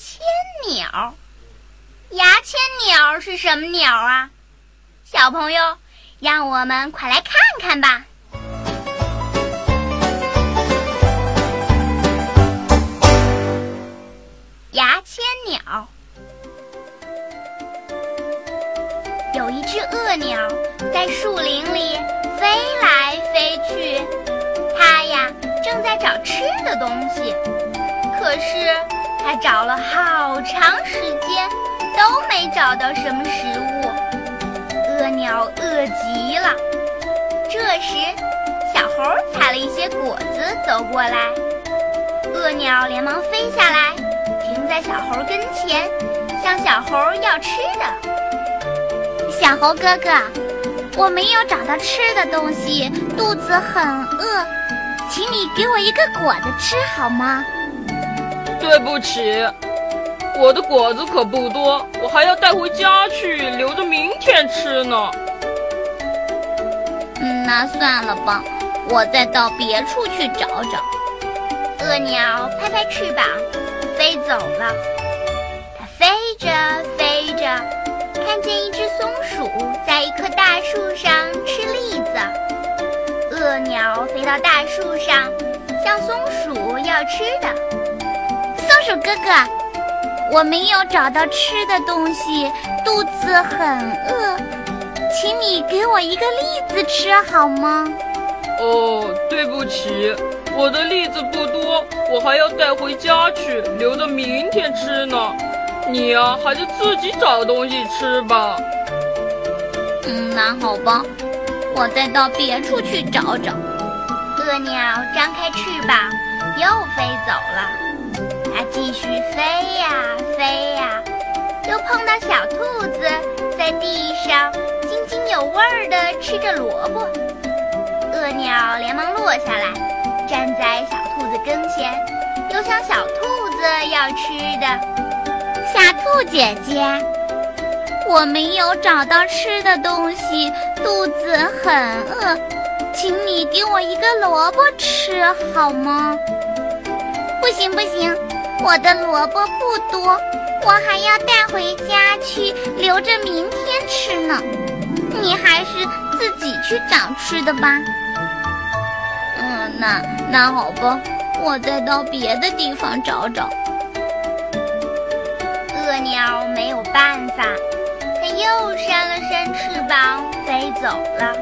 千鸟。牙签鸟是什么鸟啊？小朋友，让我们快来看看吧。牙签鸟有一只恶鸟在树林里飞来飞去，它呀正在找吃的东西，可是它找了好长时间都没找到什么食物，恶鸟饿极了。这时，小猴采了一些果子走过来，恶鸟连忙飞下来。停在小猴跟前，向小猴要吃的。小猴哥哥，我没有找到吃的东西，肚子很饿，请你给我一个果子吃好吗？对不起，我的果子可不多，我还要带回家去，留着明天吃呢。那算了吧，我再到别处去找找。恶鸟拍拍翅膀。飞走了，它飞着飞着，看见一只松鼠在一棵大树上吃栗子。恶鸟飞到大树上，向松鼠要吃的。松鼠哥哥，我没有找到吃的东西，肚子很饿，请你给我一个栗子吃好吗？哦，对不起。我的栗子不多，我还要带回家去，留着明天吃呢。你呀，还是自己找东西吃吧。嗯，那好吧，我再到别处去找找。恶鸟张开翅膀，又飞走了。它继续飞呀飞呀，又碰到小兔子在地上津津有味儿地吃着萝卜。恶鸟连忙落下来。站在小兔子跟前，又向小兔子要吃的。小兔姐姐，我没有找到吃的东西，肚子很饿，请你给我一个萝卜吃好吗？不行不行，我的萝卜不多，我还要带回家去，留着明天吃呢。你还是自己去找吃的吧。嗯那那好吧，我再到别的地方找找。恶鸟没有办法，它又扇了扇翅膀飞走了。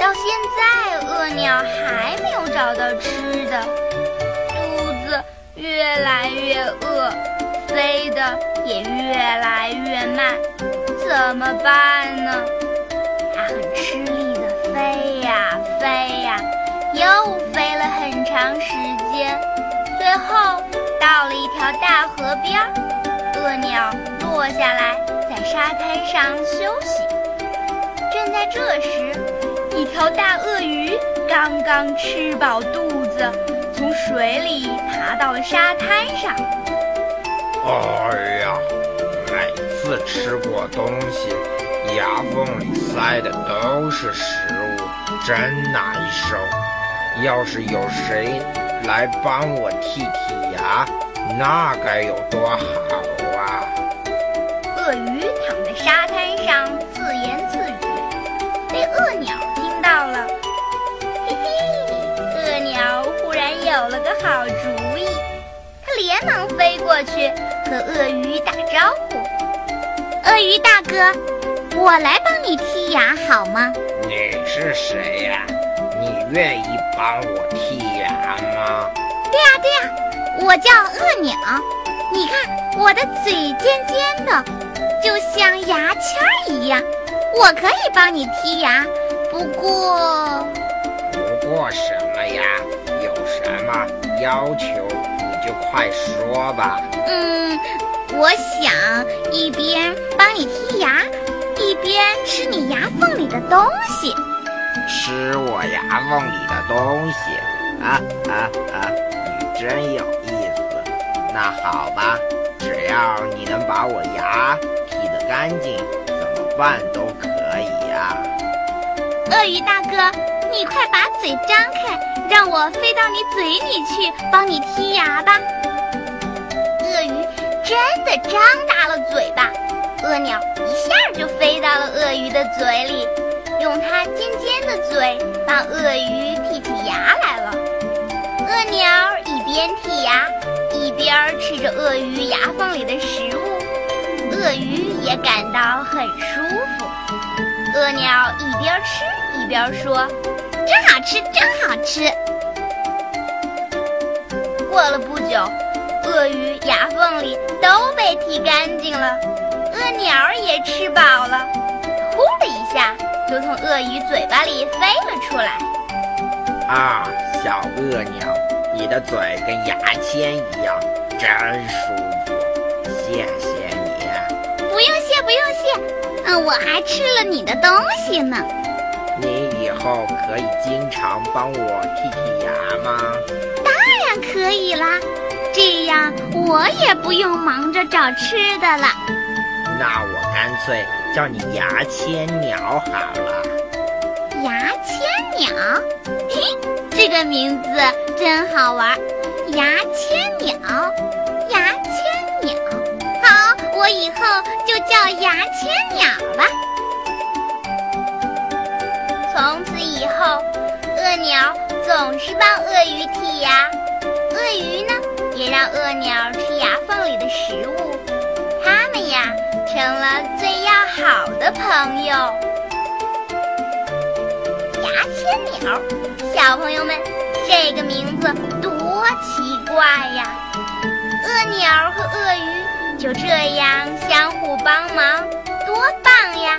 到现在，恶鸟还没有找到吃的，越来越饿，飞得也越来越慢，怎么办呢？它很吃力地飞呀飞呀。又飞了很长时间，最后到了一条大河边儿，恶鸟落下来，在沙滩上休息。正在这时，一条大鳄鱼刚刚吃饱肚子，从水里爬到了沙滩上。哎呀，每次吃过东西，牙缝里塞的都是食物，真难受。要是有谁来帮我剔剔牙，那该有多好啊！鳄鱼躺在沙滩好主意，他连忙飞过去和鳄鱼打招呼：“鳄鱼大哥，我来帮你剔牙好吗？”你是谁呀？你愿意帮我剔牙吗？对呀对呀，我叫鳄鸟。你看我的嘴尖尖的，就像牙签儿一样，我可以帮你剔牙。不过，不过什么呀？有什么要求你就快说吧。嗯，我想一边帮你剔牙，一边吃你牙缝里的东西。吃我牙缝里的东西，啊啊啊！你真有意思。那好吧，只要你能把我牙剔得干净，怎么办都可以啊。鳄鱼大哥，你快把嘴张开，让我飞到你嘴里去帮你剔牙吧。鳄鱼真的张大了嘴巴，鳄鸟一下就飞到了鳄鱼的嘴里，用它尖尖的嘴帮鳄鱼剔起牙来了。鳄鸟一边剔牙，一边吃着鳄鱼牙缝里的食物，鳄鱼也感到很舒服。鳄鸟一边吃一边说：“真好吃，真好吃。”过了不久，鳄鱼牙缝里都被剔干净了，鳄鸟也吃饱了，呼的一下就从鳄鱼嘴巴里飞了出来。啊，小鳄鸟，你的嘴跟牙签一样，真舒服，谢谢你。不用谢，不用谢。嗯，我还吃了你的东西呢。你以后可以经常帮我剔剔牙吗？当然可以啦，这样我也不用忙着找吃的了。那我干脆叫你牙签鸟好了。牙签鸟，嘿，这个名字真好玩。牙签鸟，牙签鸟。好，我以后就叫牙签鸟吧。从此以后，鳄鸟总是帮鳄鱼剔牙，鳄鱼呢也让鳄鸟吃牙缝里的食物，它们呀成了最要好的朋友。牙签鸟，小朋友们，这个名字多奇怪呀！鳄鸟和鳄鱼就这样相互帮忙，多棒呀！